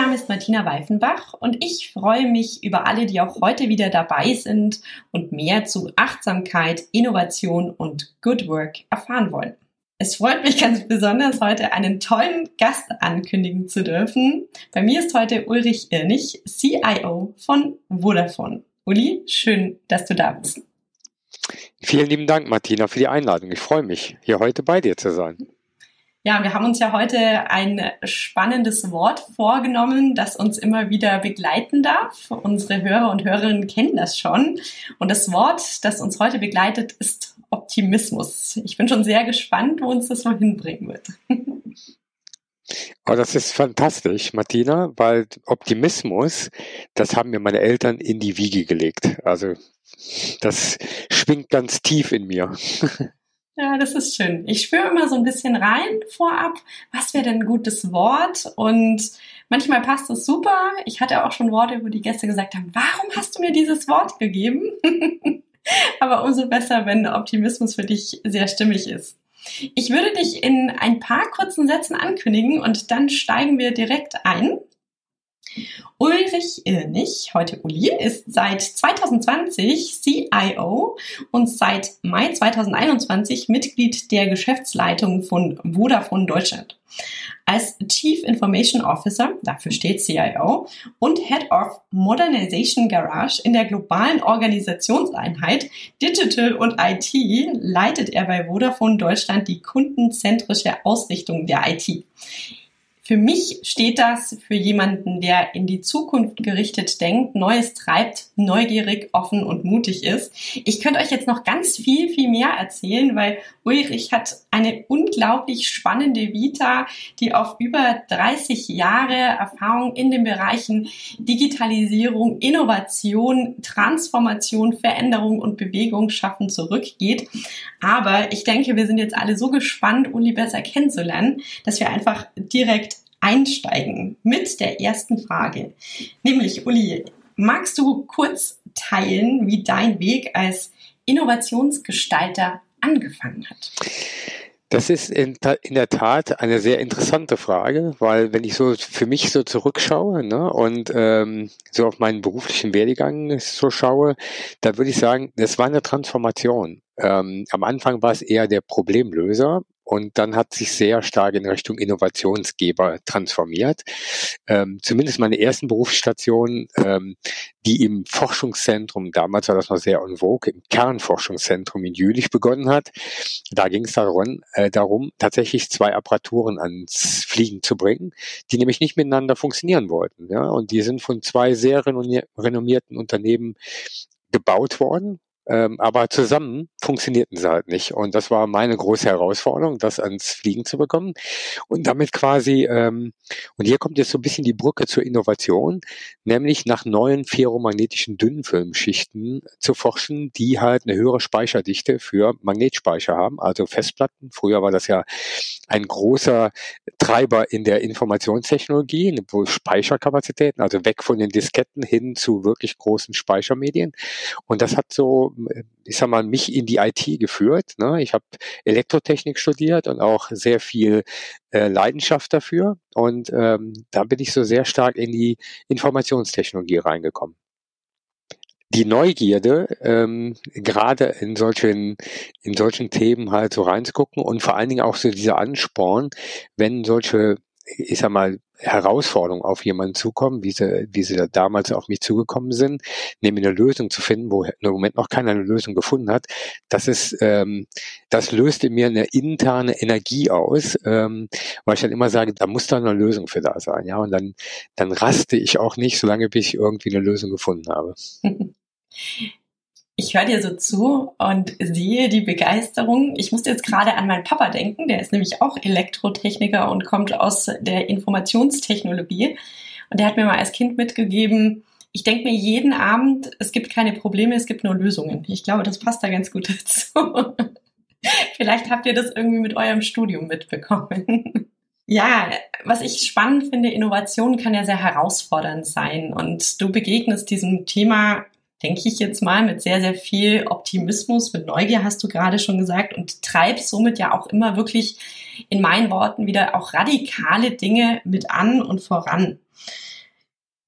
Name ist Martina Weifenbach und ich freue mich über alle, die auch heute wieder dabei sind und mehr zu Achtsamkeit, Innovation und Good Work erfahren wollen. Es freut mich ganz besonders, heute einen tollen Gast ankündigen zu dürfen. Bei mir ist heute Ulrich Irnig, CIO von Vodafone. Uli, schön, dass du da bist. Vielen lieben Dank, Martina, für die Einladung. Ich freue mich, hier heute bei dir zu sein. Ja, wir haben uns ja heute ein spannendes Wort vorgenommen, das uns immer wieder begleiten darf. Unsere Hörer und Hörerinnen kennen das schon. Und das Wort, das uns heute begleitet, ist Optimismus. Ich bin schon sehr gespannt, wo uns das so hinbringen wird. Oh, das ist fantastisch, Martina, weil Optimismus, das haben mir meine Eltern in die Wiege gelegt. Also das schwingt ganz tief in mir. Ja, das ist schön. Ich spüre immer so ein bisschen rein vorab, was wäre denn ein gutes Wort? Und manchmal passt es super. Ich hatte auch schon Worte, wo die Gäste gesagt haben, warum hast du mir dieses Wort gegeben? Aber umso besser, wenn Optimismus für dich sehr stimmig ist. Ich würde dich in ein paar kurzen Sätzen ankündigen und dann steigen wir direkt ein. Ulrich Irnig, heute Uli, ist seit 2020 CIO und seit Mai 2021 Mitglied der Geschäftsleitung von Vodafone Deutschland. Als Chief Information Officer, dafür steht CIO, und Head of Modernization Garage in der globalen Organisationseinheit Digital und IT leitet er bei Vodafone Deutschland die kundenzentrische Ausrichtung der IT. Für mich steht das für jemanden, der in die Zukunft gerichtet denkt, Neues treibt, neugierig, offen und mutig ist. Ich könnte euch jetzt noch ganz viel, viel mehr erzählen, weil Ulrich hat eine unglaublich spannende Vita, die auf über 30 Jahre Erfahrung in den Bereichen Digitalisierung, Innovation, Transformation, Veränderung und Bewegung schaffen zurückgeht. Aber ich denke, wir sind jetzt alle so gespannt, Uli besser kennenzulernen, dass wir einfach direkt einsteigen mit der ersten Frage. Nämlich, Uli, magst du kurz teilen, wie dein Weg als Innovationsgestalter angefangen hat? Das ist in, in, der Tat eine sehr interessante Frage, weil wenn ich so für mich so zurückschaue ne, und ähm, so auf meinen beruflichen Werdegang so schaue, da würde ich sagen, das war eine Transformation. Ähm, am Anfang war es eher der Problemlöser und dann hat sich sehr stark in Richtung Innovationsgeber transformiert. Ähm, zumindest meine ersten Berufsstationen, ähm, die im Forschungszentrum, damals war das noch sehr en vogue, im Kernforschungszentrum in Jülich begonnen hat. Da ging es darum, äh, darum, tatsächlich zwei Apparaturen ans Fliegen zu bringen, die nämlich nicht miteinander funktionieren wollten. Ja? Und die sind von zwei sehr renommierten Unternehmen gebaut worden ähm, aber zusammen funktionierten sie halt nicht. Und das war meine große Herausforderung, das ans Fliegen zu bekommen. Und damit quasi, ähm, und hier kommt jetzt so ein bisschen die Brücke zur Innovation, nämlich nach neuen ferromagnetischen Dünnfilmschichten zu forschen, die halt eine höhere Speicherdichte für Magnetspeicher haben, also Festplatten. Früher war das ja ein großer Treiber in der Informationstechnologie, wo Speicherkapazitäten, also weg von den Disketten hin zu wirklich großen Speichermedien. Und das hat so ich sag mal, mich in die IT geführt. Ne? Ich habe Elektrotechnik studiert und auch sehr viel äh, Leidenschaft dafür. Und ähm, da bin ich so sehr stark in die Informationstechnologie reingekommen die Neugierde, ähm, gerade in solchen, in solchen Themen halt so reinzugucken und vor allen Dingen auch so dieser Ansporn, wenn solche ich sag mal, Herausforderungen auf jemanden zukommen, wie sie, wie sie da damals auf mich zugekommen sind, nämlich eine Lösung zu finden, wo im Moment noch keiner eine Lösung gefunden hat. Das ist, ähm, das löst in mir eine interne Energie aus, ähm, weil ich dann immer sage, da muss da eine Lösung für da sein, ja, und dann, dann raste ich auch nicht, solange bis ich irgendwie eine Lösung gefunden habe. ich höre dir so zu und sehe die Begeisterung. Ich musste jetzt gerade an meinen Papa denken, der ist nämlich auch Elektrotechniker und kommt aus der Informationstechnologie. Und der hat mir mal als Kind mitgegeben, ich denke mir jeden Abend, es gibt keine Probleme, es gibt nur Lösungen. Ich glaube, das passt da ganz gut dazu. Vielleicht habt ihr das irgendwie mit eurem Studium mitbekommen. Ja, was ich spannend finde, Innovation kann ja sehr herausfordernd sein und du begegnest diesem Thema denke ich jetzt mal, mit sehr, sehr viel Optimismus, mit Neugier, hast du gerade schon gesagt, und treibst somit ja auch immer wirklich in meinen Worten wieder auch radikale Dinge mit an und voran.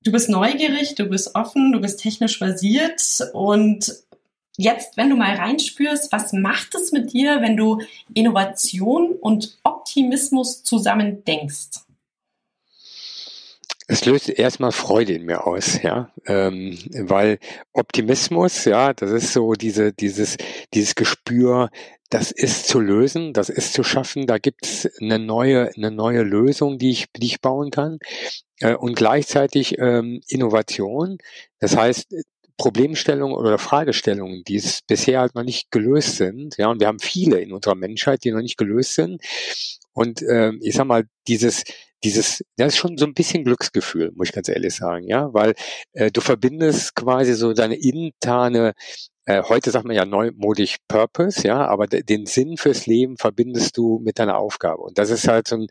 Du bist neugierig, du bist offen, du bist technisch basiert und jetzt, wenn du mal reinspürst, was macht es mit dir, wenn du Innovation und Optimismus zusammen denkst? Es löst erstmal Freude in mir aus, ja, ähm, weil Optimismus, ja, das ist so diese, dieses, dieses Gespür, das ist zu lösen, das ist zu schaffen, da gibt es eine neue, eine neue Lösung, die ich, die ich bauen kann. Äh, und gleichzeitig ähm, Innovation, das heißt, Problemstellungen oder Fragestellungen, die es bisher halt noch nicht gelöst sind. Ja, und wir haben viele in unserer Menschheit, die noch nicht gelöst sind. Und äh, ich sag mal, dieses, dieses, das ist schon so ein bisschen Glücksgefühl, muss ich ganz ehrlich sagen, ja, weil äh, du verbindest quasi so deine interne äh, heute sagt man ja neumodisch Purpose, ja, aber den Sinn fürs Leben verbindest du mit deiner Aufgabe. Und das ist halt so ein,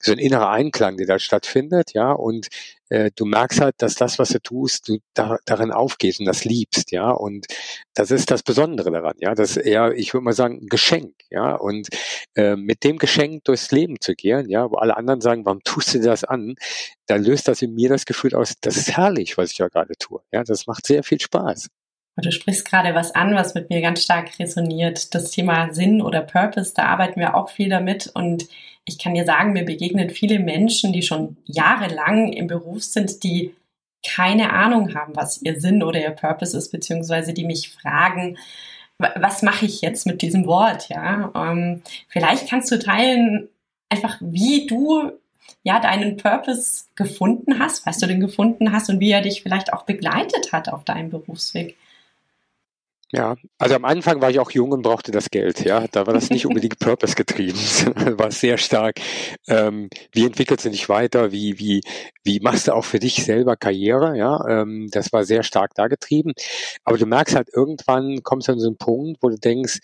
so ein innerer Einklang, der da stattfindet, ja, und äh, du merkst halt, dass das, was du tust, du da, darin aufgehst und das liebst, ja, und das ist das Besondere daran, ja, das ist eher, ich würde mal sagen, ein Geschenk, ja, und äh, mit dem Geschenk durchs Leben zu gehen, ja, wo alle anderen sagen, warum tust du das an, da löst das in mir das Gefühl aus, das ist herrlich, was ich da gerade tue, ja, das macht sehr viel Spaß. Du sprichst gerade was an, was mit mir ganz stark resoniert. Das Thema Sinn oder Purpose, da arbeiten wir auch viel damit. Und ich kann dir sagen, mir begegnen viele Menschen, die schon jahrelang im Beruf sind, die keine Ahnung haben, was ihr Sinn oder ihr Purpose ist, beziehungsweise die mich fragen, was mache ich jetzt mit diesem Wort? Ja, ähm, vielleicht kannst du teilen, einfach wie du ja deinen Purpose gefunden hast, was du denn gefunden hast und wie er dich vielleicht auch begleitet hat auf deinem Berufsweg. Ja, also am Anfang war ich auch jung und brauchte das Geld, ja. Da war das nicht unbedingt Purpose getrieben, war sehr stark. Ähm, wie entwickelst du dich weiter? Wie, wie, wie machst du auch für dich selber Karriere? Ja, ähm, das war sehr stark da getrieben. Aber du merkst halt irgendwann kommst du an so einen Punkt, wo du denkst,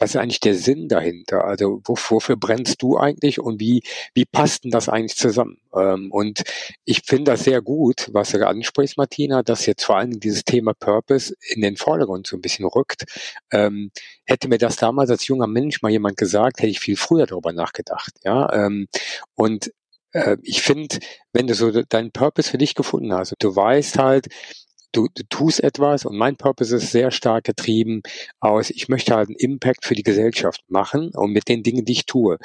was ist eigentlich der Sinn dahinter? Also wofür brennst du eigentlich und wie, wie passt denn das eigentlich zusammen? Ähm, und ich finde das sehr gut, was du ansprichst, Martina, dass jetzt vor allem dieses Thema Purpose in den Vordergrund so ein bisschen rückt. Ähm, hätte mir das damals als junger Mensch mal jemand gesagt, hätte ich viel früher darüber nachgedacht. Ja, ähm, und äh, ich finde, wenn du so deinen Purpose für dich gefunden hast, du weißt halt, du, du tust etwas und mein Purpose ist sehr stark getrieben aus, ich möchte halt einen Impact für die Gesellschaft machen und mit den Dingen, die ich tue.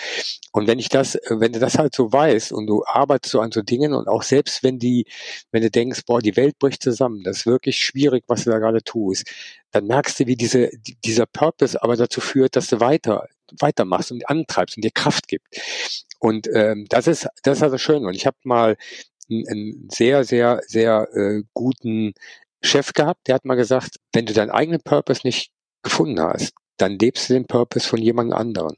Und wenn ich das, wenn du das halt so weißt und du arbeitest so an so Dingen und auch selbst wenn die, wenn du denkst, boah, die Welt bricht zusammen, das ist wirklich schwierig, was du da gerade tust, dann merkst du, wie diese, dieser Purpose aber dazu führt, dass du weiter, weitermachst und antreibst und dir Kraft gibt. Und ähm, das ist das ist also schön. Und ich habe mal einen sehr, sehr, sehr äh, guten Chef gehabt, der hat mal gesagt, wenn du deinen eigenen Purpose nicht gefunden hast, dann lebst du den Purpose von jemand anderen.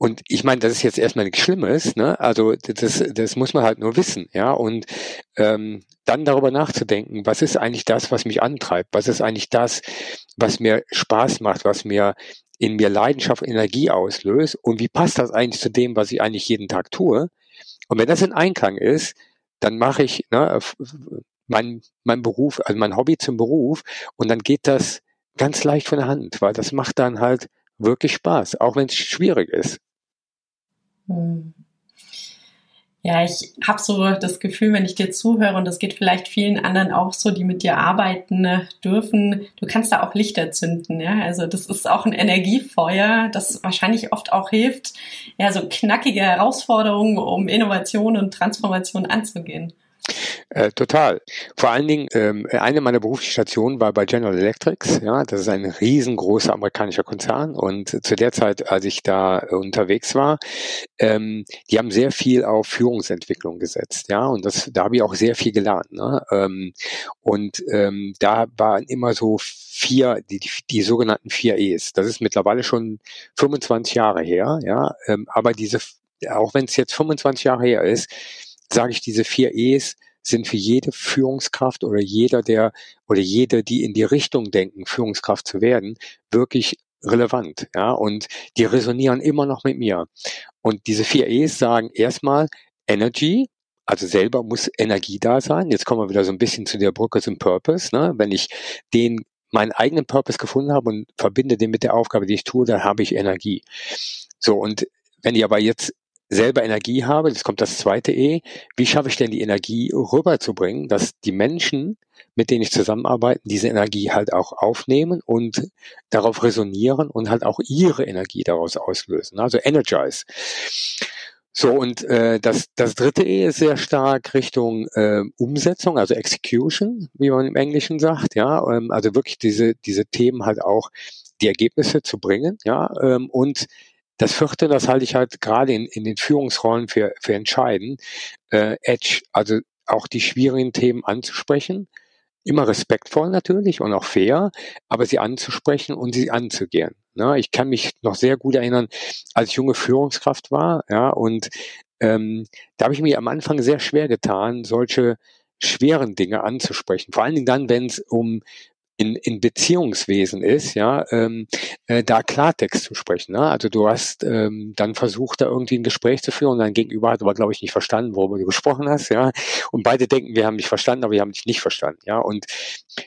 Und ich meine, das ist jetzt erstmal nichts Schlimmes, ne? Also das, das muss man halt nur wissen, ja. Und ähm, dann darüber nachzudenken, was ist eigentlich das, was mich antreibt? Was ist eigentlich das, was mir Spaß macht, was mir in mir Leidenschaft, Energie auslöst? Und wie passt das eigentlich zu dem, was ich eigentlich jeden Tag tue? Und wenn das in Einklang ist, dann mache ich ne, mein, mein Beruf, also mein Hobby zum Beruf und dann geht das ganz leicht von der Hand, weil das macht dann halt wirklich Spaß, auch wenn es schwierig ist. Hm. Ja, ich habe so das Gefühl, wenn ich dir zuhöre, und das geht vielleicht vielen anderen auch so, die mit dir arbeiten ne, dürfen, du kannst da auch Lichter zünden. Ja? Also das ist auch ein Energiefeuer, das wahrscheinlich oft auch hilft, ja, so knackige Herausforderungen, um Innovation und Transformation anzugehen. Äh, total. Vor allen Dingen, ähm, eine meiner beruflichen Stationen war bei General Electrics. Ja, das ist ein riesengroßer amerikanischer Konzern. Und zu der Zeit, als ich da unterwegs war, ähm, die haben sehr viel auf Führungsentwicklung gesetzt. Ja, und das, da habe ich auch sehr viel gelernt. Ne? Ähm, und ähm, da waren immer so vier, die, die, die sogenannten vier E's. Das ist mittlerweile schon 25 Jahre her. Ja, ähm, aber diese, auch wenn es jetzt 25 Jahre her ist, sage ich, diese vier E's sind für jede Führungskraft oder jeder, der oder jede, die in die Richtung denken, Führungskraft zu werden, wirklich relevant. Ja, und die resonieren immer noch mit mir. Und diese vier E's sagen erstmal Energy, also selber muss Energie da sein. Jetzt kommen wir wieder so ein bisschen zu der Brücke zum Purpose. Ne? Wenn ich den meinen eigenen Purpose gefunden habe und verbinde den mit der Aufgabe, die ich tue, dann habe ich Energie. So, und wenn ich aber jetzt selber Energie habe, das kommt das zweite E, wie schaffe ich denn die Energie rüberzubringen, dass die Menschen, mit denen ich zusammenarbeite, diese Energie halt auch aufnehmen und darauf resonieren und halt auch ihre Energie daraus auslösen, also energize. So, und äh, das, das dritte E ist sehr stark Richtung äh, Umsetzung, also Execution, wie man im Englischen sagt, ja, ähm, also wirklich diese, diese Themen halt auch die Ergebnisse zu bringen, ja, ähm, und das vierte, das halte ich halt gerade in, in den Führungsrollen für, für entscheidend, äh, Edge, also auch die schwierigen Themen anzusprechen, immer respektvoll natürlich und auch fair, aber sie anzusprechen und sie anzugehen. Ne? Ich kann mich noch sehr gut erinnern, als ich junge Führungskraft war, ja, und ähm, da habe ich mir am Anfang sehr schwer getan, solche schweren Dinge anzusprechen. Vor allen Dingen dann, wenn es um in, in Beziehungswesen ist, ja, ähm, äh, da Klartext zu sprechen. Ne? Also du hast ähm, dann versucht, da irgendwie ein Gespräch zu führen und dein Gegenüber hat aber, glaube ich, nicht verstanden, worüber du gesprochen hast, ja. Und beide denken, wir haben dich verstanden, aber wir haben dich nicht verstanden, ja. Und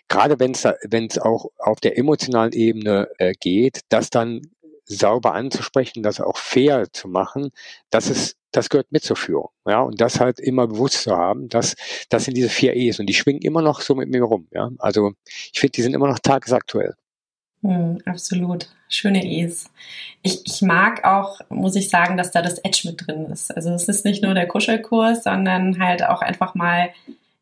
gerade wenn es wenn es auch auf der emotionalen Ebene äh, geht, das dann sauber anzusprechen, das auch fair zu machen, das ist das gehört mit zur Führung. Ja, und das halt immer bewusst zu haben, dass das sind diese vier E's und die schwingen immer noch so mit mir rum. Ja, also ich finde, die sind immer noch tagesaktuell. Hm, absolut. Schöne E's. Ich, ich mag auch, muss ich sagen, dass da das Edge mit drin ist. Also es ist nicht nur der Kuschelkurs, sondern halt auch einfach mal,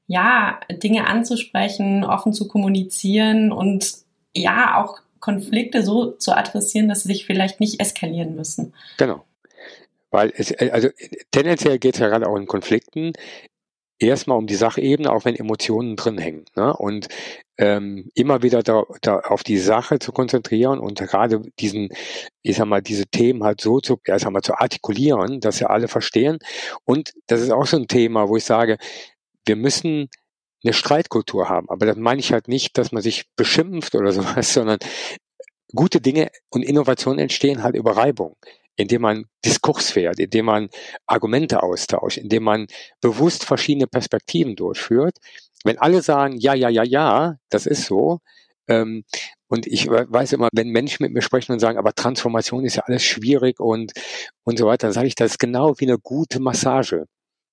ja, Dinge anzusprechen, offen zu kommunizieren und ja, auch Konflikte so zu adressieren, dass sie sich vielleicht nicht eskalieren müssen. Genau. Weil es, äh, also tendenziell geht es ja gerade auch in Konflikten erstmal um die Sachebene, auch wenn Emotionen drin hängen. Ne? Und ähm, immer wieder da, da auf die Sache zu konzentrieren und gerade diesen, ich sag mal, diese Themen halt so zu, ja, sag mal, zu artikulieren, dass ja alle verstehen. Und das ist auch so ein Thema, wo ich sage, wir müssen eine Streitkultur haben. Aber das meine ich halt nicht, dass man sich beschimpft oder sowas, sondern gute Dinge und Innovationen entstehen halt über Reibung indem man Diskurs fährt, indem man Argumente austauscht, indem man bewusst verschiedene Perspektiven durchführt. Wenn alle sagen, ja, ja, ja, ja, das ist so, ähm, und ich weiß immer, wenn Menschen mit mir sprechen und sagen, aber Transformation ist ja alles schwierig und, und so weiter, dann sage ich, das ist genau wie eine gute Massage.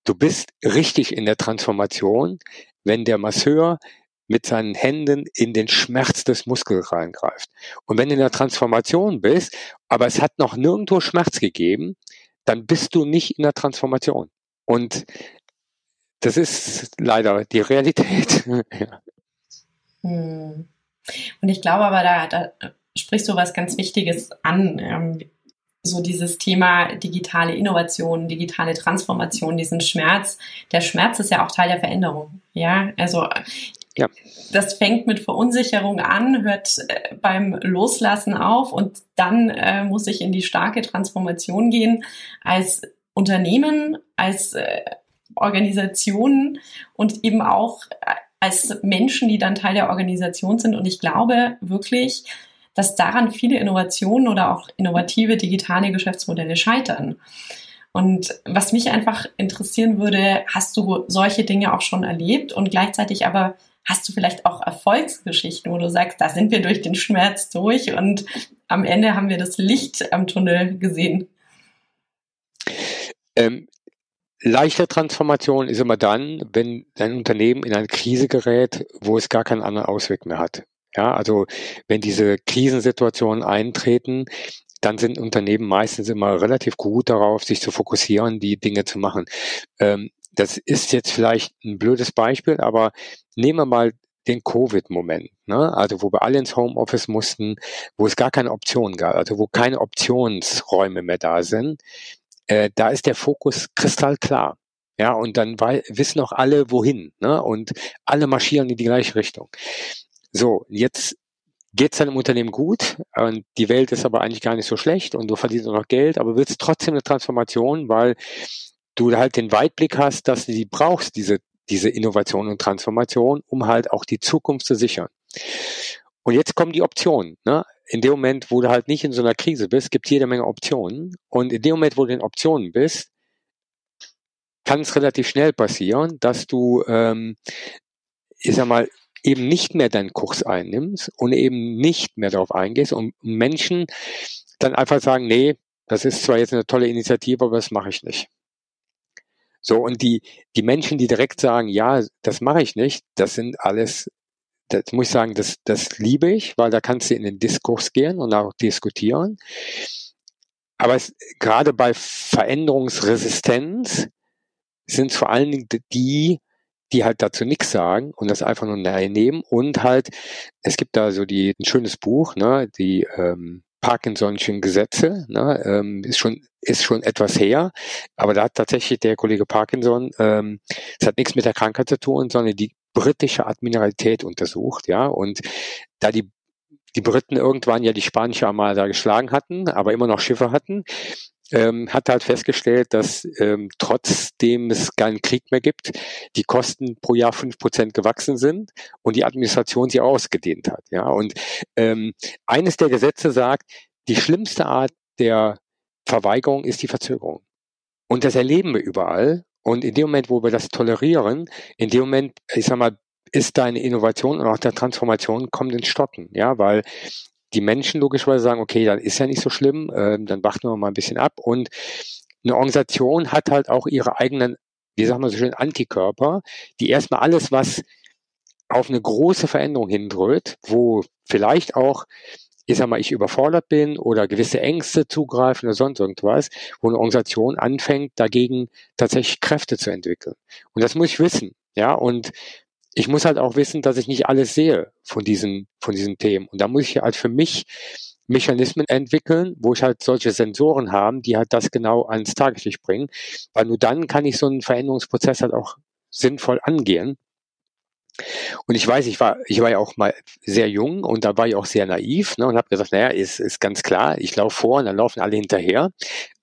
Du bist richtig in der Transformation, wenn der Masseur mit seinen Händen in den Schmerz des Muskels reingreift. Und wenn du in der Transformation bist, aber es hat noch nirgendwo Schmerz gegeben, dann bist du nicht in der Transformation. Und das ist leider die Realität. hm. Und ich glaube aber, da, da sprichst du was ganz Wichtiges an. Ähm, so dieses Thema digitale Innovation, digitale Transformation, diesen Schmerz. Der Schmerz ist ja auch Teil der Veränderung. Ja, also ja. Das fängt mit Verunsicherung an, hört äh, beim Loslassen auf und dann äh, muss ich in die starke Transformation gehen als Unternehmen, als äh, Organisation und eben auch äh, als Menschen, die dann Teil der Organisation sind. Und ich glaube wirklich, dass daran viele Innovationen oder auch innovative digitale Geschäftsmodelle scheitern. Und was mich einfach interessieren würde, hast du solche Dinge auch schon erlebt und gleichzeitig aber Hast du vielleicht auch Erfolgsgeschichten, wo du sagst, da sind wir durch den Schmerz durch und am Ende haben wir das Licht am Tunnel gesehen? Ähm, leichte Transformation ist immer dann, wenn ein Unternehmen in eine Krise gerät, wo es gar keinen anderen Ausweg mehr hat. Ja, also wenn diese Krisensituationen eintreten, dann sind Unternehmen meistens immer relativ gut darauf, sich zu fokussieren, die Dinge zu machen. Ähm, das ist jetzt vielleicht ein blödes Beispiel, aber nehmen wir mal den Covid-Moment, ne? also wo wir alle ins Homeoffice mussten, wo es gar keine Optionen gab, also wo keine Optionsräume mehr da sind, äh, da ist der Fokus kristallklar. Ja, und dann wissen auch alle, wohin, ne? Und alle marschieren in die gleiche Richtung. So, jetzt geht es deinem Unternehmen gut und die Welt ist aber eigentlich gar nicht so schlecht und du verdienst auch noch Geld, aber willst trotzdem eine Transformation, weil du halt den Weitblick hast, dass du die brauchst, diese, diese Innovation und Transformation, um halt auch die Zukunft zu sichern. Und jetzt kommen die Optionen. Ne? In dem Moment, wo du halt nicht in so einer Krise bist, gibt es jede Menge Optionen. Und in dem Moment, wo du in Optionen bist, kann es relativ schnell passieren, dass du, ähm, ich sag mal, eben nicht mehr deinen Kurs einnimmst und eben nicht mehr darauf eingehst und Menschen dann einfach sagen, nee, das ist zwar jetzt eine tolle Initiative, aber das mache ich nicht. So, und die, die Menschen, die direkt sagen, ja, das mache ich nicht, das sind alles, das muss ich sagen, das, das liebe ich, weil da kannst du in den Diskurs gehen und auch diskutieren. Aber es, gerade bei Veränderungsresistenz sind es vor allen Dingen die, die halt dazu nichts sagen und das einfach nur nehmen und halt, es gibt da so die, ein schönes Buch, ne, die ähm, Parkinson'schen Gesetze, ne, ähm, ist schon ist schon etwas her, aber da hat tatsächlich der Kollege Parkinson, ähm, es hat nichts mit der Krankheit zu tun, sondern die britische Admiralität untersucht, ja, und da die die Briten irgendwann ja die Spanische Armada geschlagen hatten, aber immer noch Schiffe hatten, ähm, hat halt festgestellt, dass ähm, trotzdem es keinen Krieg mehr gibt, die Kosten pro Jahr fünf Prozent gewachsen sind und die Administration sich ausgedehnt hat. Ja, und ähm, eines der Gesetze sagt, die schlimmste Art der Verweigerung ist die Verzögerung. Und das erleben wir überall. Und in dem Moment, wo wir das tolerieren, in dem Moment, ich sag mal, ist deine Innovation und auch der Transformation kommt ins Stocken, ja, weil die Menschen logischerweise sagen, okay, dann ist ja nicht so schlimm, äh, dann warten wir mal ein bisschen ab. Und eine Organisation hat halt auch ihre eigenen, wie sagen wir so schön, Antikörper, die erstmal alles, was auf eine große Veränderung hindrückt, wo vielleicht auch ich sag mal, ich überfordert bin oder gewisse Ängste zugreifen oder sonst irgendwas, wo eine Organisation anfängt, dagegen tatsächlich Kräfte zu entwickeln. Und das muss ich wissen, ja, und ich muss halt auch wissen, dass ich nicht alles sehe von diesen, von diesen Themen. Und da muss ich halt für mich Mechanismen entwickeln, wo ich halt solche Sensoren haben, die halt das genau ans Tageslicht bringen, weil nur dann kann ich so einen Veränderungsprozess halt auch sinnvoll angehen. Und ich weiß, ich war, ich war ja auch mal sehr jung und da war ich auch sehr naiv ne, und habe gesagt, naja, ist, ist ganz klar, ich laufe vor und dann laufen alle hinterher.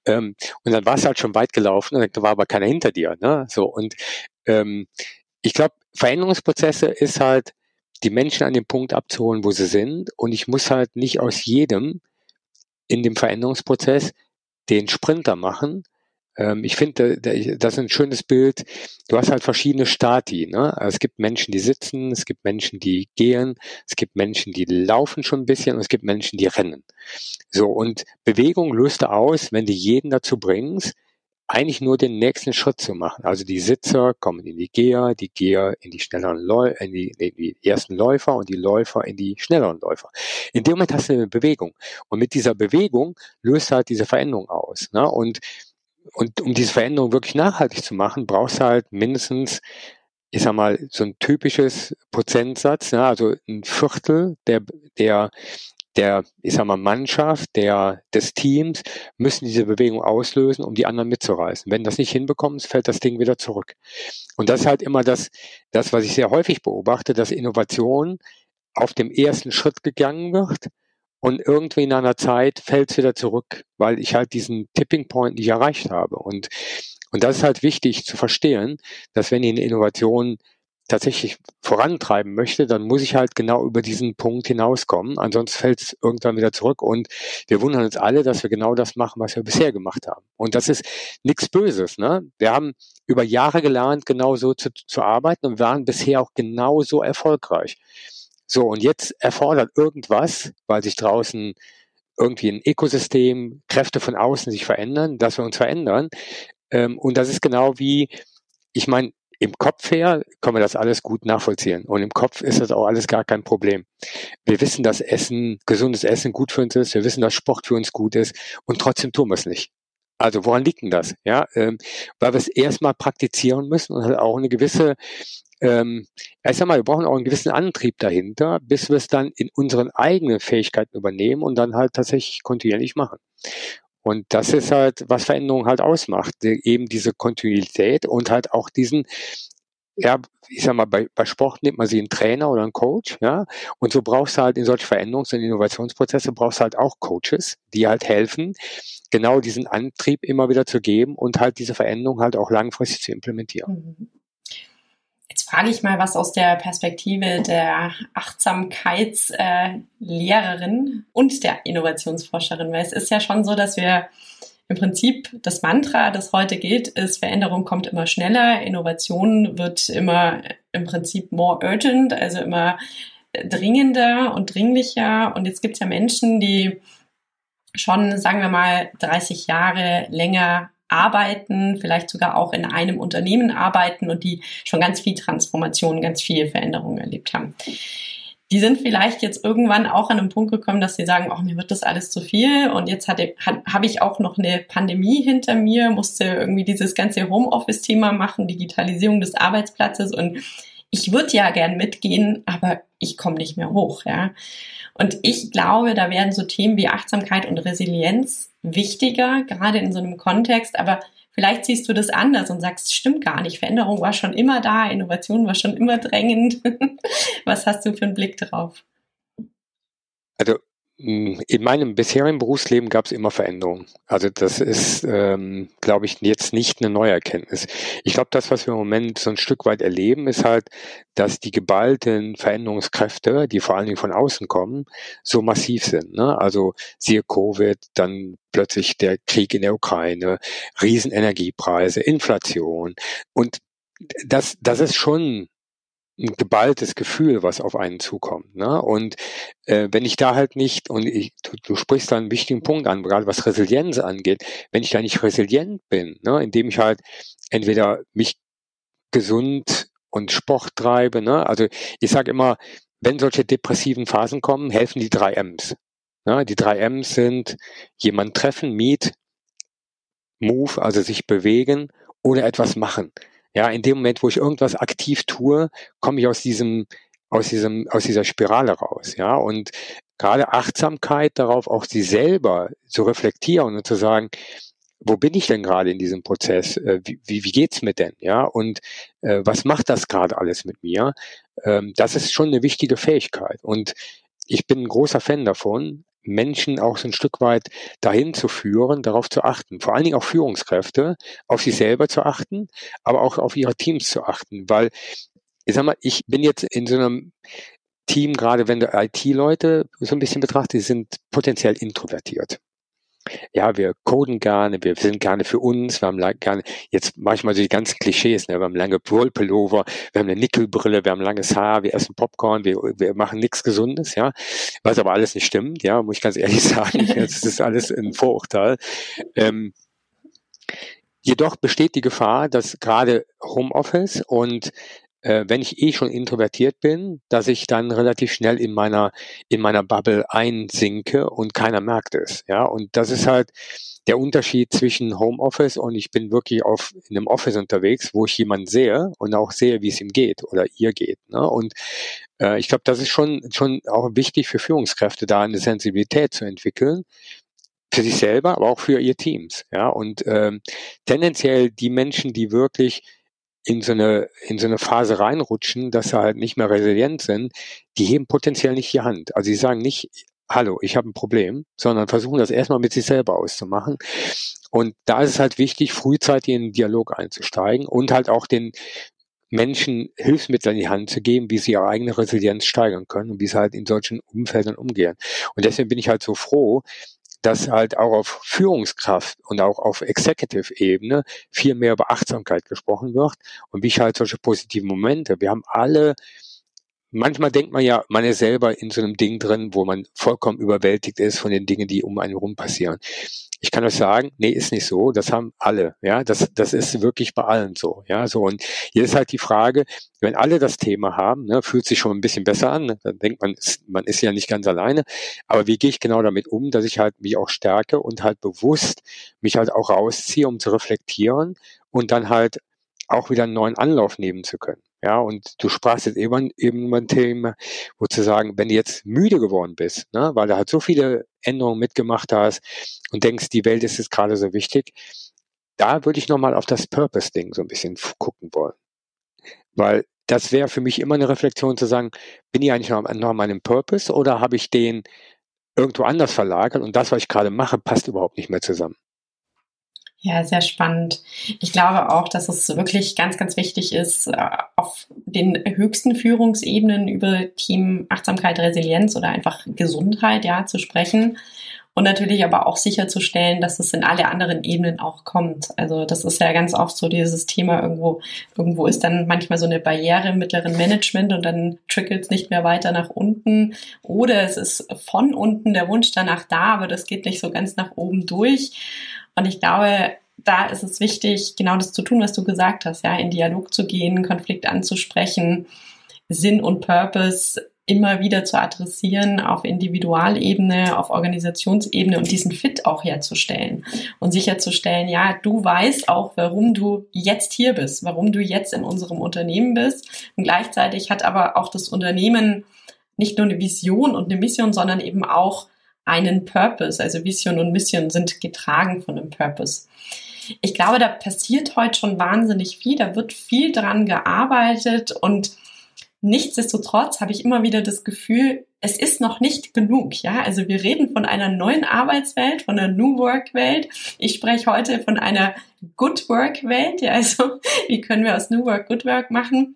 Ähm, und dann war es halt schon weit gelaufen und da war aber keiner hinter dir. Ne? So und ähm, ich glaube, Veränderungsprozesse ist halt, die Menschen an den Punkt abzuholen, wo sie sind. Und ich muss halt nicht aus jedem in dem Veränderungsprozess den Sprinter machen, ähm, ich finde, das ist ein schönes Bild. Du hast halt verschiedene Stati. Ne? Also es gibt Menschen, die sitzen, es gibt Menschen, die gehen, es gibt Menschen, die laufen schon ein bisschen und es gibt Menschen, die rennen. So, und Bewegung löst aus, wenn du jeden dazu bringst, eigentlich nur den nächsten Schritt zu machen. Also die Sitzer kommen in die Geher, die Geher in die schnelleren Läu in die, in die ersten Läufer und die Läufer in die schnelleren Läufer. In dem Moment hast du eine Bewegung. Und mit dieser Bewegung löst halt diese Veränderung aus. Ne? Und und um diese Veränderung wirklich nachhaltig zu machen, brauchst du halt mindestens, ich sag mal, so ein typisches Prozentsatz, ja, also ein Viertel der, der, der, ich sag mal, Mannschaft, der, des Teams müssen diese Bewegung auslösen, um die anderen mitzureißen. Wenn das nicht hinbekommst, fällt das Ding wieder zurück. Und das ist halt immer das, das, was ich sehr häufig beobachte, dass Innovation auf dem ersten Schritt gegangen wird und irgendwie in einer Zeit fällt es wieder zurück, weil ich halt diesen Tipping Point nicht erreicht habe. Und, und das ist halt wichtig zu verstehen, dass wenn ich eine Innovation tatsächlich vorantreiben möchte, dann muss ich halt genau über diesen Punkt hinauskommen. Ansonsten fällt es irgendwann wieder zurück. Und wir wundern uns alle, dass wir genau das machen, was wir bisher gemacht haben. Und das ist nichts Böses. Ne? Wir haben über Jahre gelernt, genau so zu, zu arbeiten und waren bisher auch genauso erfolgreich. So, und jetzt erfordert irgendwas, weil sich draußen irgendwie ein Ökosystem, Kräfte von außen sich verändern, dass wir uns verändern. Ähm, und das ist genau wie, ich meine, im Kopf her können wir das alles gut nachvollziehen. Und im Kopf ist das auch alles gar kein Problem. Wir wissen, dass Essen, gesundes Essen gut für uns ist. Wir wissen, dass Sport für uns gut ist. Und trotzdem tun wir es nicht. Also woran liegt denn das? Ja, ähm, weil wir es erstmal praktizieren müssen und halt auch eine gewisse ähm, ich sag wir brauchen auch einen gewissen Antrieb dahinter, bis wir es dann in unseren eigenen Fähigkeiten übernehmen und dann halt tatsächlich kontinuierlich machen. Und das ist halt, was Veränderung halt ausmacht, eben diese Kontinuität und halt auch diesen, ja, ich sag mal, bei, bei Sport nimmt man sie einen Trainer oder einen Coach, ja, und so brauchst du halt in solche Veränderungs- und Innovationsprozesse brauchst du halt auch Coaches, die halt helfen, genau diesen Antrieb immer wieder zu geben und halt diese Veränderung halt auch langfristig zu implementieren. Mhm. Jetzt frage ich mal was aus der Perspektive der Achtsamkeitslehrerin und der Innovationsforscherin, weil es ist ja schon so, dass wir im Prinzip das Mantra, das heute gilt, ist, Veränderung kommt immer schneller, Innovation wird immer im Prinzip more urgent, also immer dringender und dringlicher. Und jetzt gibt es ja Menschen, die schon, sagen wir mal, 30 Jahre länger arbeiten, vielleicht sogar auch in einem Unternehmen arbeiten und die schon ganz viel Transformation, ganz viel Veränderungen erlebt haben. Die sind vielleicht jetzt irgendwann auch an einen Punkt gekommen, dass sie sagen, oh, mir wird das alles zu viel und jetzt hatte, hat, habe ich auch noch eine Pandemie hinter mir, musste irgendwie dieses ganze Homeoffice-Thema machen, Digitalisierung des Arbeitsplatzes und ich würde ja gern mitgehen, aber ich komme nicht mehr hoch, ja. Und ich glaube, da werden so Themen wie Achtsamkeit und Resilienz wichtiger, gerade in so einem Kontext, aber vielleicht siehst du das anders und sagst, stimmt gar nicht, Veränderung war schon immer da, Innovation war schon immer drängend. Was hast du für einen Blick drauf? Also in meinem bisherigen Berufsleben gab es immer Veränderungen. Also das ist, ähm, glaube ich, jetzt nicht eine neue Erkenntnis. Ich glaube, das, was wir im Moment so ein Stück weit erleben, ist halt, dass die geballten Veränderungskräfte, die vor allen Dingen von außen kommen, so massiv sind. Ne? Also siehe Covid, dann plötzlich der Krieg in der Ukraine, Riesenenergiepreise, Inflation und das, das ist schon ein geballtes Gefühl, was auf einen zukommt. Ne? Und äh, wenn ich da halt nicht, und ich, du, du sprichst da einen wichtigen Punkt an, gerade was Resilienz angeht, wenn ich da nicht resilient bin, ne, indem ich halt entweder mich gesund und Sport treibe, ne? also ich sage immer, wenn solche depressiven Phasen kommen, helfen die drei M's. Ne? Die drei M's sind jemand treffen, meet, move, also sich bewegen oder etwas machen. Ja, in dem Moment, wo ich irgendwas aktiv tue, komme ich aus diesem, aus diesem, aus dieser Spirale raus. Ja, und gerade Achtsamkeit darauf, auch sie selber zu reflektieren und zu sagen, wo bin ich denn gerade in diesem Prozess? Äh, wie, wie, wie geht's mir denn? Ja, und äh, was macht das gerade alles mit mir? Ähm, das ist schon eine wichtige Fähigkeit. Und ich bin ein großer Fan davon, Menschen auch so ein Stück weit dahin zu führen, darauf zu achten. Vor allen Dingen auch Führungskräfte, auf sich selber zu achten, aber auch auf ihre Teams zu achten. Weil, ich sag mal, ich bin jetzt in so einem Team, gerade wenn du IT-Leute so ein bisschen betrachtest, die sind potenziell introvertiert ja, wir coden gerne, wir sind gerne für uns, wir haben gerne, jetzt manchmal so die ganzen Klischees, ne? wir haben lange Wollpullover, wir haben eine Nickelbrille, wir haben langes Haar, wir essen Popcorn, wir, wir machen nichts Gesundes, ja, was aber alles nicht stimmt, ja, muss ich ganz ehrlich sagen, das ist alles ein Vorurteil. Ähm, jedoch besteht die Gefahr, dass gerade Homeoffice und äh, wenn ich eh schon introvertiert bin, dass ich dann relativ schnell in meiner, in meiner Bubble einsinke und keiner merkt es. Ja, und das ist halt der Unterschied zwischen Homeoffice und ich bin wirklich auf in einem Office unterwegs, wo ich jemanden sehe und auch sehe, wie es ihm geht oder ihr geht. Ne? Und äh, ich glaube, das ist schon schon auch wichtig für Führungskräfte, da eine Sensibilität zu entwickeln für sich selber, aber auch für ihr Teams. Ja, und ähm, tendenziell die Menschen, die wirklich in so eine, in so eine Phase reinrutschen, dass sie halt nicht mehr resilient sind, die heben potenziell nicht die Hand. Also sie sagen nicht, hallo, ich habe ein Problem, sondern versuchen das erstmal mit sich selber auszumachen. Und da ist es halt wichtig, frühzeitig in den Dialog einzusteigen und halt auch den Menschen Hilfsmittel in die Hand zu geben, wie sie ihre eigene Resilienz steigern können und wie sie halt in solchen Umfeldern umgehen. Und deswegen bin ich halt so froh, dass halt auch auf Führungskraft und auch auf Executive-Ebene viel mehr über Achtsamkeit gesprochen wird und wie ich halt solche positiven Momente. Wir haben alle manchmal denkt man ja, man ist selber in so einem Ding drin, wo man vollkommen überwältigt ist von den Dingen, die um einen rum passieren. Ich kann euch sagen, nee, ist nicht so. Das haben alle. Ja, das, das ist wirklich bei allen so. Ja, so. Und hier ist halt die Frage, wenn alle das Thema haben, ne, fühlt sich schon ein bisschen besser an. Dann denkt man, man ist ja nicht ganz alleine. Aber wie gehe ich genau damit um, dass ich halt mich auch stärke und halt bewusst mich halt auch rausziehe, um zu reflektieren und dann halt auch wieder einen neuen Anlauf nehmen zu können. Ja, und du sprachst jetzt eben, eben über ein Thema, wo zu sagen, wenn du jetzt müde geworden bist, ne, weil du halt so viele Änderungen mitgemacht hast und denkst, die Welt ist jetzt gerade so wichtig, da würde ich nochmal auf das Purpose-Ding so ein bisschen gucken wollen. Weil das wäre für mich immer eine Reflexion zu sagen, bin ich eigentlich noch, noch an meinem Purpose oder habe ich den irgendwo anders verlagert und das, was ich gerade mache, passt überhaupt nicht mehr zusammen. Ja, sehr spannend. Ich glaube auch, dass es wirklich ganz, ganz wichtig ist, äh, auf den höchsten Führungsebenen über Team Achtsamkeit, Resilienz oder einfach Gesundheit, ja, zu sprechen und natürlich aber auch sicherzustellen, dass es in alle anderen Ebenen auch kommt. Also das ist ja ganz oft so dieses Thema irgendwo, irgendwo ist dann manchmal so eine Barriere im mittleren Management und dann trickelt es nicht mehr weiter nach unten oder es ist von unten der Wunsch danach da, aber das geht nicht so ganz nach oben durch. Und ich glaube, da ist es wichtig, genau das zu tun, was du gesagt hast, ja, in Dialog zu gehen, Konflikt anzusprechen, Sinn und Purpose immer wieder zu adressieren auf Individualebene, auf Organisationsebene und diesen Fit auch herzustellen und sicherzustellen, ja, du weißt auch, warum du jetzt hier bist, warum du jetzt in unserem Unternehmen bist. Und gleichzeitig hat aber auch das Unternehmen nicht nur eine Vision und eine Mission, sondern eben auch einen Purpose. Also Vision und Mission sind getragen von einem Purpose. Ich glaube, da passiert heute schon wahnsinnig viel, da wird viel dran gearbeitet und Nichtsdestotrotz habe ich immer wieder das Gefühl, es ist noch nicht genug, ja. Also wir reden von einer neuen Arbeitswelt, von einer New Work Welt. Ich spreche heute von einer Good Work Welt, ja. Also wie können wir aus New Work Good Work machen?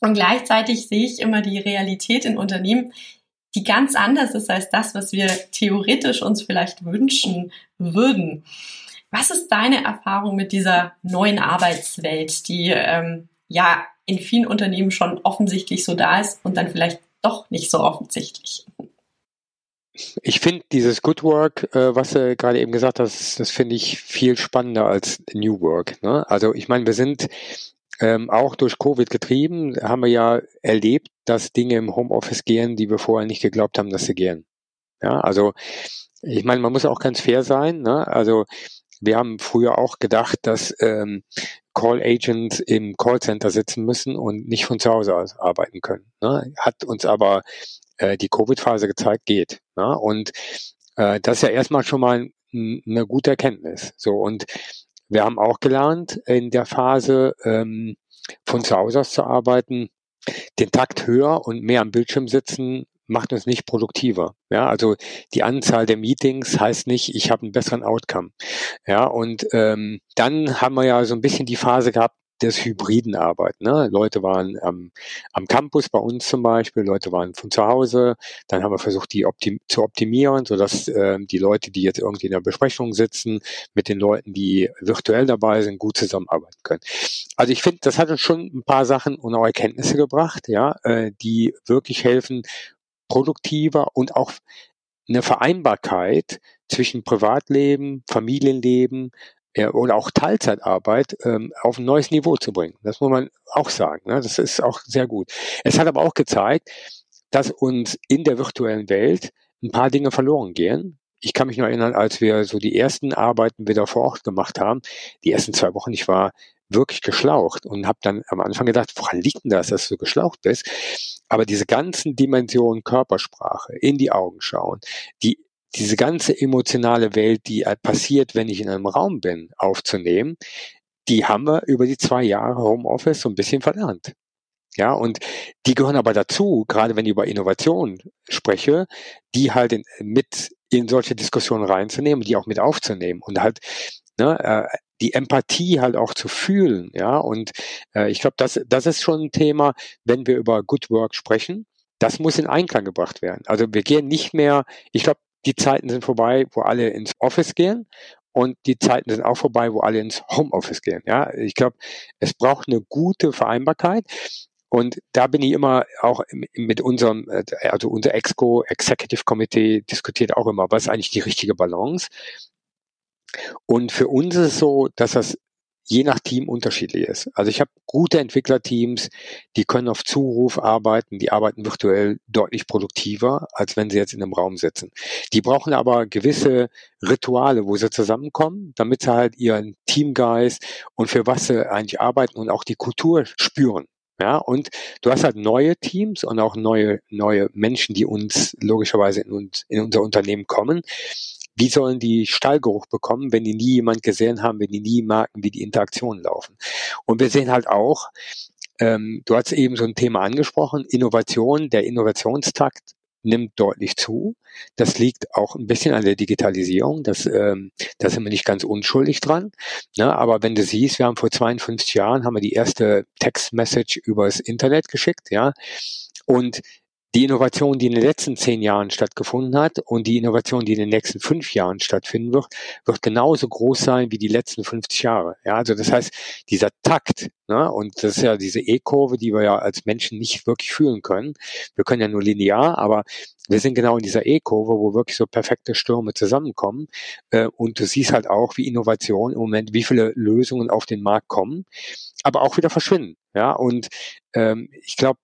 Und gleichzeitig sehe ich immer die Realität in Unternehmen, die ganz anders ist als das, was wir theoretisch uns vielleicht wünschen würden. Was ist deine Erfahrung mit dieser neuen Arbeitswelt, die ähm, ja in vielen Unternehmen schon offensichtlich so da ist und dann vielleicht doch nicht so offensichtlich. Ich finde dieses Good Work, äh, was du gerade eben gesagt hast, das finde ich viel spannender als New Work. Ne? Also ich meine, wir sind ähm, auch durch Covid getrieben, haben wir ja erlebt, dass Dinge im Homeoffice gehen, die wir vorher nicht geglaubt haben, dass sie gehen. Ja, also ich meine, man muss auch ganz fair sein. Ne? Also wir haben früher auch gedacht, dass ähm, Call Agents im Callcenter sitzen müssen und nicht von zu Hause aus arbeiten können. Ne? Hat uns aber äh, die Covid-Phase gezeigt, geht. Ne? Und äh, das ist ja erstmal schon mal eine gute Erkenntnis. So und wir haben auch gelernt in der Phase ähm, von zu Hause aus zu arbeiten, den Takt höher und mehr am Bildschirm sitzen macht uns nicht produktiver. Ja, also die Anzahl der Meetings heißt nicht, ich habe einen besseren Outcome. Ja, und ähm, dann haben wir ja so ein bisschen die Phase gehabt, des hybriden Arbeiten. Ne? Leute waren am, am Campus bei uns zum Beispiel, Leute waren von zu Hause. Dann haben wir versucht, die optim zu optimieren, sodass äh, die Leute, die jetzt irgendwie in der Besprechung sitzen, mit den Leuten, die virtuell dabei sind, gut zusammenarbeiten können. Also ich finde, das hat uns schon ein paar Sachen und auch Erkenntnisse gebracht, ja, äh, die wirklich helfen, produktiver und auch eine Vereinbarkeit zwischen Privatleben, Familienleben, ja, oder auch Teilzeitarbeit ähm, auf ein neues Niveau zu bringen. Das muss man auch sagen. Ne? Das ist auch sehr gut. Es hat aber auch gezeigt, dass uns in der virtuellen Welt ein paar Dinge verloren gehen. Ich kann mich noch erinnern, als wir so die ersten Arbeiten wieder vor Ort gemacht haben, die ersten zwei Wochen, ich war wirklich geschlaucht und habe dann am Anfang gedacht, woran liegt denn das, dass du geschlaucht bist? Aber diese ganzen Dimensionen Körpersprache, in die Augen schauen, die diese ganze emotionale Welt, die äh, passiert, wenn ich in einem Raum bin, aufzunehmen, die haben wir über die zwei Jahre Homeoffice so ein bisschen verlernt. Ja, und die gehören aber dazu, gerade wenn ich über Innovation spreche, die halt in, mit in solche Diskussionen reinzunehmen, die auch mit aufzunehmen und halt ne, äh, die Empathie halt auch zu fühlen. Ja, und äh, ich glaube, das, das ist schon ein Thema, wenn wir über Good Work sprechen. Das muss in Einklang gebracht werden. Also wir gehen nicht mehr, ich glaube, die Zeiten sind vorbei, wo alle ins Office gehen und die Zeiten sind auch vorbei, wo alle ins Homeoffice gehen. Ja, ich glaube, es braucht eine gute Vereinbarkeit. Und da bin ich immer auch mit unserem, äh, also unser Exco, Executive Committee diskutiert auch immer, was ist eigentlich die richtige Balance? Und für uns ist es so, dass das je nach Team unterschiedlich ist. Also ich habe gute Entwicklerteams, die können auf Zuruf arbeiten, die arbeiten virtuell deutlich produktiver, als wenn sie jetzt in einem Raum sitzen. Die brauchen aber gewisse Rituale, wo sie zusammenkommen, damit sie halt ihren Teamgeist und für was sie eigentlich arbeiten und auch die Kultur spüren. Ja, und du hast halt neue Teams und auch neue, neue Menschen, die uns logischerweise in, uns, in unser Unternehmen kommen wie sollen die Stallgeruch bekommen, wenn die nie jemand gesehen haben, wenn die nie merken, wie die Interaktionen laufen. Und wir sehen halt auch, ähm, du hast eben so ein Thema angesprochen, Innovation, der Innovationstakt nimmt deutlich zu. Das liegt auch ein bisschen an der Digitalisierung. Das, ähm, da sind wir nicht ganz unschuldig dran. Ne? Aber wenn du siehst, wir haben vor 52 Jahren haben wir die erste Text-Message übers Internet geschickt, ja. Und die Innovation, die in den letzten zehn Jahren stattgefunden hat und die Innovation, die in den nächsten fünf Jahren stattfinden wird, wird genauso groß sein wie die letzten 50 Jahre. Ja, also das heißt, dieser Takt, ne, und das ist ja diese E-Kurve, die wir ja als Menschen nicht wirklich fühlen können. Wir können ja nur linear, aber wir sind genau in dieser E-Kurve, wo wirklich so perfekte Stürme zusammenkommen. Äh, und du siehst halt auch, wie Innovation im Moment, wie viele Lösungen auf den Markt kommen, aber auch wieder verschwinden. Ja, und ähm, ich glaube,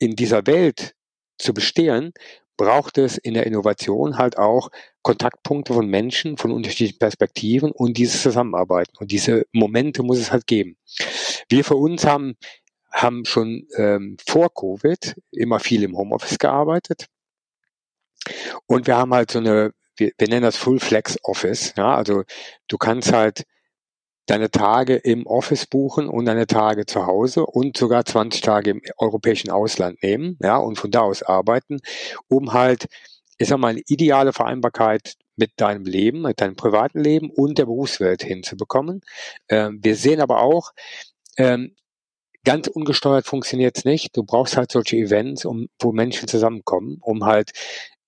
in dieser Welt zu bestehen, braucht es in der Innovation halt auch Kontaktpunkte von Menschen, von unterschiedlichen Perspektiven und dieses Zusammenarbeiten. Und diese Momente muss es halt geben. Wir für uns haben, haben schon ähm, vor Covid immer viel im Homeoffice gearbeitet. Und wir haben halt so eine, wir, wir nennen das Full Flex Office. Ja, also du kannst halt deine Tage im Office buchen und deine Tage zu Hause und sogar 20 Tage im europäischen Ausland nehmen, ja, und von da aus arbeiten, um halt, ich sag mal, eine ideale Vereinbarkeit mit deinem Leben, mit deinem privaten Leben und der Berufswelt hinzubekommen. Ähm, wir sehen aber auch, ähm, ganz ungesteuert funktioniert es nicht. Du brauchst halt solche Events, um, wo Menschen zusammenkommen, um halt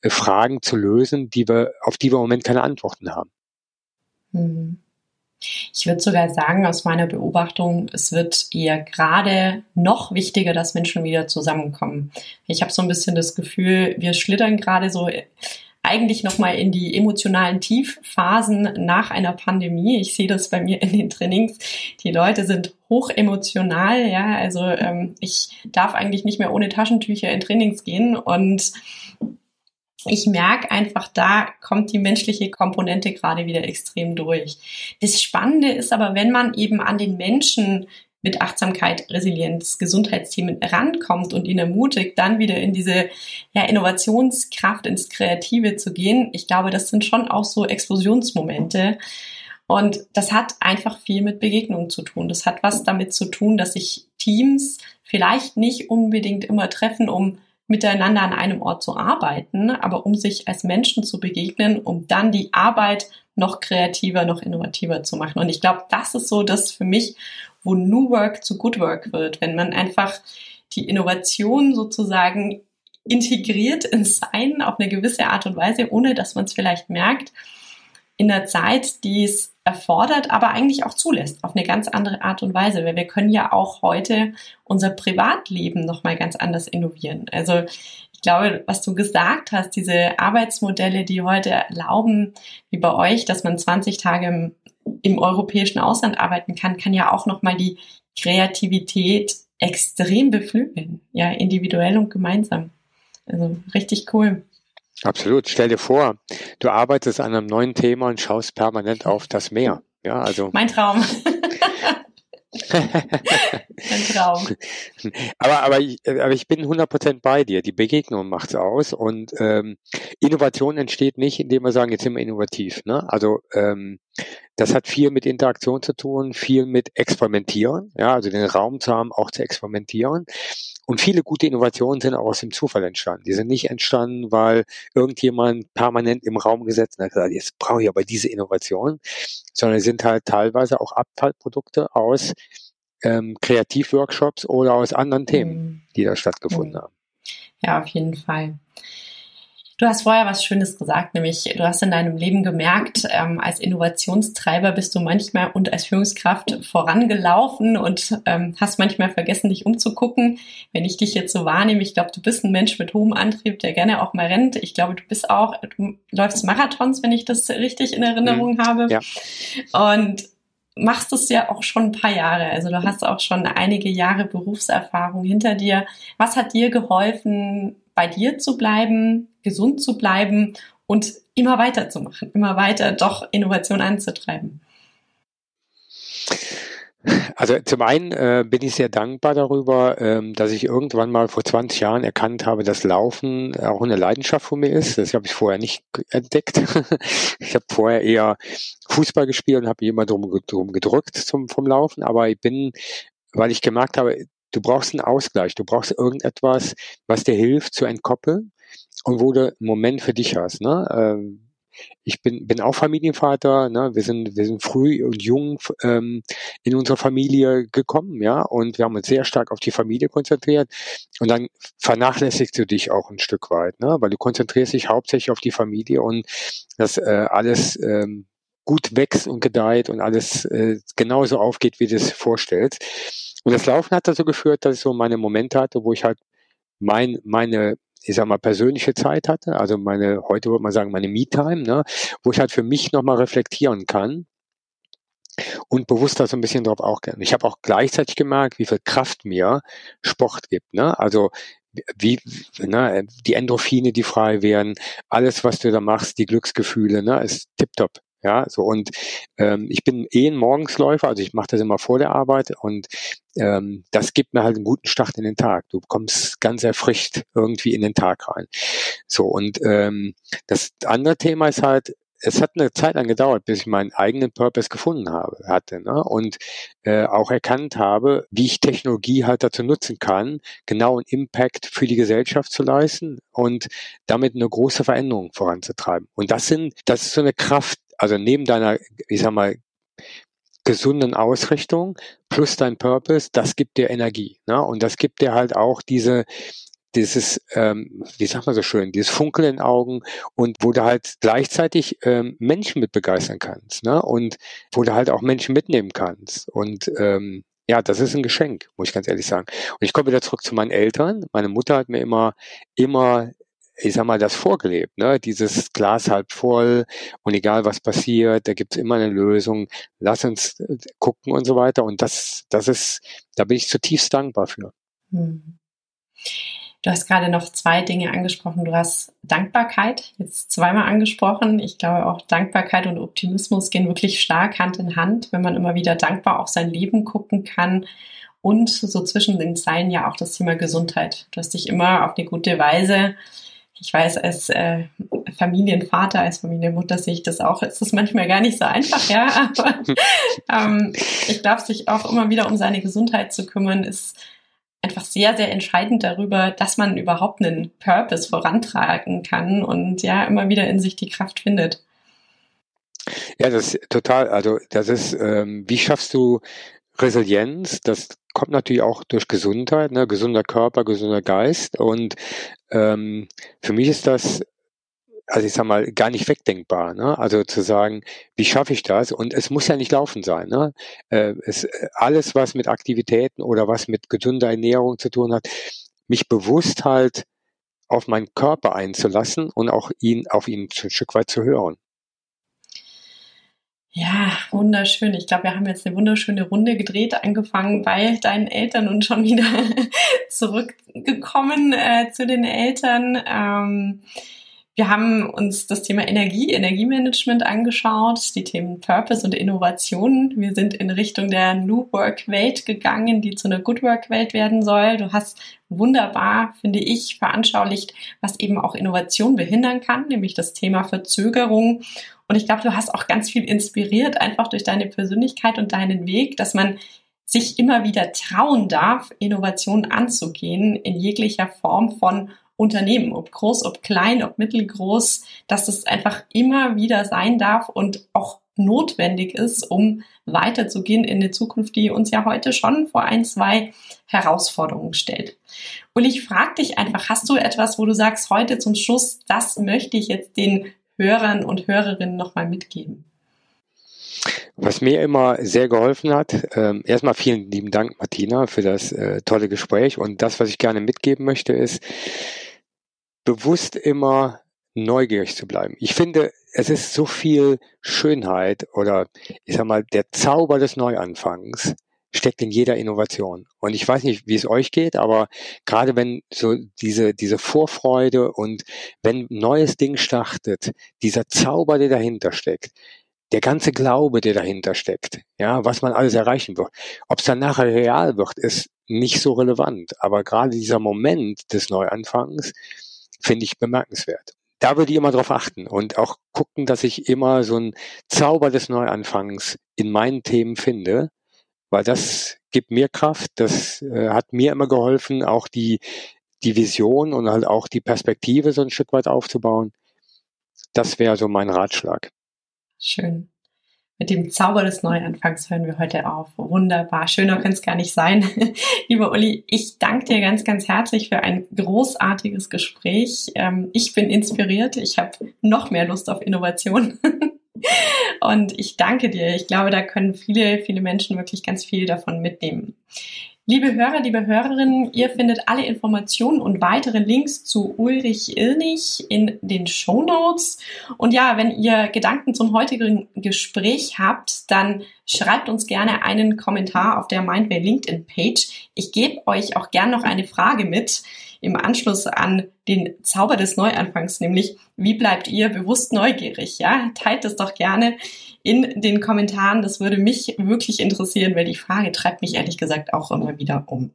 äh, Fragen zu lösen, die wir, auf die wir im Moment keine Antworten haben. Mhm. Ich würde sogar sagen, aus meiner Beobachtung, es wird eher gerade noch wichtiger, dass Menschen wieder zusammenkommen. Ich habe so ein bisschen das Gefühl, wir schlittern gerade so eigentlich nochmal in die emotionalen Tiefphasen nach einer Pandemie. Ich sehe das bei mir in den Trainings. Die Leute sind hoch emotional, ja. Also ähm, ich darf eigentlich nicht mehr ohne Taschentücher in Trainings gehen und ich merke einfach, da kommt die menschliche Komponente gerade wieder extrem durch. Das Spannende ist aber, wenn man eben an den Menschen mit Achtsamkeit, Resilienz, Gesundheitsthemen rankommt und ihn ermutigt, dann wieder in diese ja, Innovationskraft, ins Kreative zu gehen. Ich glaube, das sind schon auch so Explosionsmomente. Und das hat einfach viel mit Begegnungen zu tun. Das hat was damit zu tun, dass sich Teams vielleicht nicht unbedingt immer treffen, um miteinander an einem Ort zu arbeiten, aber um sich als Menschen zu begegnen, um dann die Arbeit noch kreativer, noch innovativer zu machen. Und ich glaube, das ist so das für mich, wo New Work zu Good Work wird, wenn man einfach die Innovation sozusagen integriert ins Sein auf eine gewisse Art und Weise, ohne dass man es vielleicht merkt, in der Zeit, die es erfordert, aber eigentlich auch zulässt, auf eine ganz andere Art und Weise, weil wir können ja auch heute unser Privatleben nochmal ganz anders innovieren. Also ich glaube, was du gesagt hast, diese Arbeitsmodelle, die heute erlauben, wie bei euch, dass man 20 Tage im, im europäischen Ausland arbeiten kann, kann ja auch nochmal die Kreativität extrem beflügeln, ja, individuell und gemeinsam. Also richtig cool. Absolut. Stell dir vor, du arbeitest an einem neuen Thema und schaust permanent auf das Meer. Ja, also. Mein Traum. Ein Traum. Aber, aber, ich, aber ich bin 100% bei dir. Die Begegnung macht's aus. Und ähm, Innovation entsteht nicht, indem wir sagen, jetzt sind wir innovativ. Ne? Also ähm, das hat viel mit Interaktion zu tun, viel mit Experimentieren. Ja, also den Raum zu haben, auch zu experimentieren. Und viele gute Innovationen sind auch aus dem Zufall entstanden. Die sind nicht entstanden, weil irgendjemand permanent im Raum gesetzt hat gesagt, jetzt brauche ich aber diese Innovation, sondern sind halt teilweise auch Abfallprodukte aus ähm, Kreativworkshops oder aus anderen Themen, mhm. die da stattgefunden mhm. haben. Ja, auf jeden Fall. Du hast vorher was Schönes gesagt, nämlich du hast in deinem Leben gemerkt, ähm, als Innovationstreiber bist du manchmal und als Führungskraft vorangelaufen und ähm, hast manchmal vergessen, dich umzugucken. Wenn ich dich jetzt so wahrnehme, ich glaube, du bist ein Mensch mit hohem Antrieb, der gerne auch mal rennt. Ich glaube, du bist auch, du läufst Marathons, wenn ich das richtig in Erinnerung mhm. habe. Ja. Und machst es ja auch schon ein paar Jahre. Also du hast auch schon einige Jahre Berufserfahrung hinter dir. Was hat dir geholfen, bei dir zu bleiben, gesund zu bleiben und immer weiterzumachen, immer weiter doch Innovation anzutreiben? Also zum einen äh, bin ich sehr dankbar darüber, ähm, dass ich irgendwann mal vor 20 Jahren erkannt habe, dass Laufen auch eine Leidenschaft von mir ist. Das habe ich vorher nicht entdeckt. ich habe vorher eher Fußball gespielt und habe mich immer drum, drum gedrückt zum, vom Laufen. Aber ich bin, weil ich gemerkt habe, du brauchst einen Ausgleich, du brauchst irgendetwas, was dir hilft zu entkoppeln und wo du einen Moment für dich hast. Ne? Ähm, ich bin, bin auch Familienvater, ne? wir sind, wir sind früh und jung ähm, in unsere Familie gekommen, ja, und wir haben uns sehr stark auf die Familie konzentriert und dann vernachlässigst du dich auch ein Stück weit, ne? weil du konzentrierst dich hauptsächlich auf die Familie und das äh, alles ähm, gut wächst und gedeiht und alles äh, genauso aufgeht, wie du es vorstellst. Und das Laufen hat dazu geführt, dass ich so meine Momente hatte, wo ich halt mein, meine ich sag mal, persönliche Zeit hatte, also meine, heute würde man sagen, meine Me-Time, ne, wo ich halt für mich nochmal reflektieren kann und bewusst da so ein bisschen drauf auch gerne. Ich habe auch gleichzeitig gemerkt, wie viel Kraft mir Sport gibt, ne, also wie, ne, die Endorphine, die frei werden, alles, was du da machst, die Glücksgefühle, ne, ist tipptopp. Ja, so und ähm, ich bin eh ein Morgensläufer, also ich mache das immer vor der Arbeit und ähm, das gibt mir halt einen guten Start in den Tag. Du kommst ganz erfrischt irgendwie in den Tag rein. So und ähm, das andere Thema ist halt, es hat eine Zeit lang gedauert, bis ich meinen eigenen Purpose gefunden habe, hatte, ne? und äh, auch erkannt habe, wie ich Technologie halt dazu nutzen kann, genau einen Impact für die Gesellschaft zu leisten und damit eine große Veränderung voranzutreiben. Und das sind, das ist so eine Kraft, also neben deiner, ich sag mal, gesunden Ausrichtung plus dein Purpose, das gibt dir Energie. Ne? Und das gibt dir halt auch diese, dieses, ähm, wie sagt man so schön, dieses Funkeln in Augen und wo du halt gleichzeitig ähm, Menschen mit begeistern kannst, ne? Und wo du halt auch Menschen mitnehmen kannst. Und ähm, ja, das ist ein Geschenk, muss ich ganz ehrlich sagen. Und ich komme wieder zurück zu meinen Eltern. Meine Mutter hat mir immer, immer ich sag mal, das vorgelebt, ne? Dieses Glas halb voll und egal was passiert, da gibt's immer eine Lösung, lass uns äh, gucken und so weiter. Und das, das ist, da bin ich zutiefst dankbar für. Hm. Du hast gerade noch zwei Dinge angesprochen. Du hast Dankbarkeit jetzt zweimal angesprochen. Ich glaube auch Dankbarkeit und Optimismus gehen wirklich stark Hand in Hand, wenn man immer wieder dankbar auf sein Leben gucken kann. Und so zwischen den Zeilen ja auch das Thema Gesundheit. Du hast dich immer auf eine gute Weise ich weiß, als äh, Familienvater, als Familienmutter sehe ich das auch. Es ist manchmal gar nicht so einfach, ja. Aber ähm, ich glaube, sich auch immer wieder um seine Gesundheit zu kümmern, ist einfach sehr, sehr entscheidend darüber, dass man überhaupt einen Purpose vorantragen kann und ja, immer wieder in sich die Kraft findet. Ja, das ist total, also das ist, ähm, wie schaffst du Resilienz? Das kommt natürlich auch durch Gesundheit, ne? gesunder Körper, gesunder Geist. Und ähm, für mich ist das, also ich sag mal, gar nicht wegdenkbar. Ne? Also zu sagen, wie schaffe ich das? Und es muss ja nicht laufen sein. Ne? Äh, es, alles, was mit Aktivitäten oder was mit gesunder Ernährung zu tun hat, mich bewusst halt auf meinen Körper einzulassen und auch ihn auf ihn ein Stück weit zu hören. Ja, wunderschön. Ich glaube, wir haben jetzt eine wunderschöne Runde gedreht, angefangen bei deinen Eltern und schon wieder zurückgekommen äh, zu den Eltern. Ähm, wir haben uns das Thema Energie, Energiemanagement angeschaut, die Themen Purpose und Innovation. Wir sind in Richtung der New Work Welt gegangen, die zu einer Good Work Welt werden soll. Du hast wunderbar, finde ich, veranschaulicht, was eben auch Innovation behindern kann, nämlich das Thema Verzögerung und ich glaube, du hast auch ganz viel inspiriert, einfach durch deine Persönlichkeit und deinen Weg, dass man sich immer wieder trauen darf, Innovationen anzugehen in jeglicher Form von Unternehmen, ob groß, ob klein, ob mittelgroß, dass es einfach immer wieder sein darf und auch notwendig ist, um weiterzugehen in eine Zukunft, die uns ja heute schon vor ein, zwei Herausforderungen stellt. Und ich frage dich einfach, hast du etwas, wo du sagst, heute zum Schluss, das möchte ich jetzt den Hörern und Hörerinnen nochmal mitgeben? Was mir immer sehr geholfen hat, äh, erstmal vielen lieben Dank, Martina, für das äh, tolle Gespräch. Und das, was ich gerne mitgeben möchte, ist, bewusst immer neugierig zu bleiben. Ich finde, es ist so viel Schönheit oder ich sag mal, der Zauber des Neuanfangs steckt in jeder Innovation. Und ich weiß nicht, wie es euch geht, aber gerade wenn so diese, diese Vorfreude und wenn neues Ding startet, dieser Zauber, der dahinter steckt, der ganze Glaube, der dahinter steckt, ja, was man alles erreichen wird. Ob es dann nachher real wird, ist nicht so relevant. Aber gerade dieser Moment des Neuanfangs finde ich bemerkenswert. Da würde ich immer darauf achten und auch gucken, dass ich immer so einen Zauber des Neuanfangs in meinen Themen finde weil das gibt mir Kraft, das äh, hat mir immer geholfen, auch die, die Vision und halt auch die Perspektive so ein Stück weit aufzubauen. das wäre so mein Ratschlag. Schön. Mit dem Zauber des Neuanfangs hören wir heute auf. Wunderbar. Schöner könnte es gar nicht sein. Lieber Uli, ich danke dir ganz, ganz herzlich für ein großartiges Gespräch. Ähm, ich bin inspiriert. Ich habe noch mehr Lust auf Innovation. Und ich danke dir. Ich glaube, da können viele, viele Menschen wirklich ganz viel davon mitnehmen. Liebe Hörer, liebe Hörerinnen, ihr findet alle Informationen und weitere Links zu Ulrich Irnig in den Show Notes. Und ja, wenn ihr Gedanken zum heutigen Gespräch habt, dann schreibt uns gerne einen Kommentar auf der Mindway LinkedIn Page. Ich gebe euch auch gern noch eine Frage mit im Anschluss an den Zauber des Neuanfangs, nämlich wie bleibt ihr bewusst neugierig? Ja, teilt es doch gerne in den Kommentaren. Das würde mich wirklich interessieren, weil die Frage treibt mich ehrlich gesagt auch immer wieder um.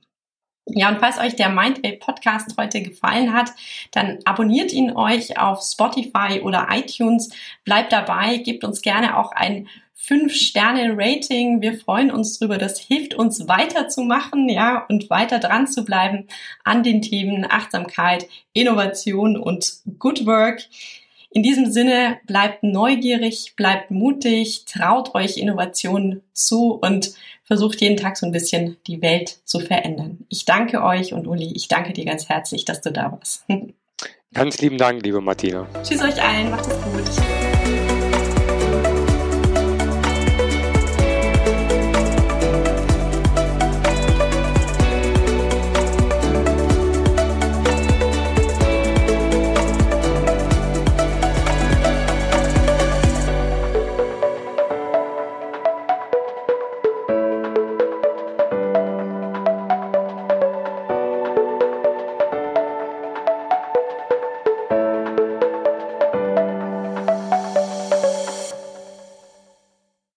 Ja, und falls euch der Mindway Podcast heute gefallen hat, dann abonniert ihn euch auf Spotify oder iTunes. Bleibt dabei, gebt uns gerne auch ein 5-Sterne-Rating. Wir freuen uns drüber. Das hilft uns weiterzumachen, ja, und weiter dran zu bleiben an den Themen Achtsamkeit, Innovation und Good Work. In diesem Sinne, bleibt neugierig, bleibt mutig, traut euch Innovationen zu und versucht jeden Tag so ein bisschen die Welt zu verändern. Ich danke euch und Uli, ich danke dir ganz herzlich, dass du da warst. Ganz lieben Dank, liebe Martina. Tschüss euch allen, macht es gut.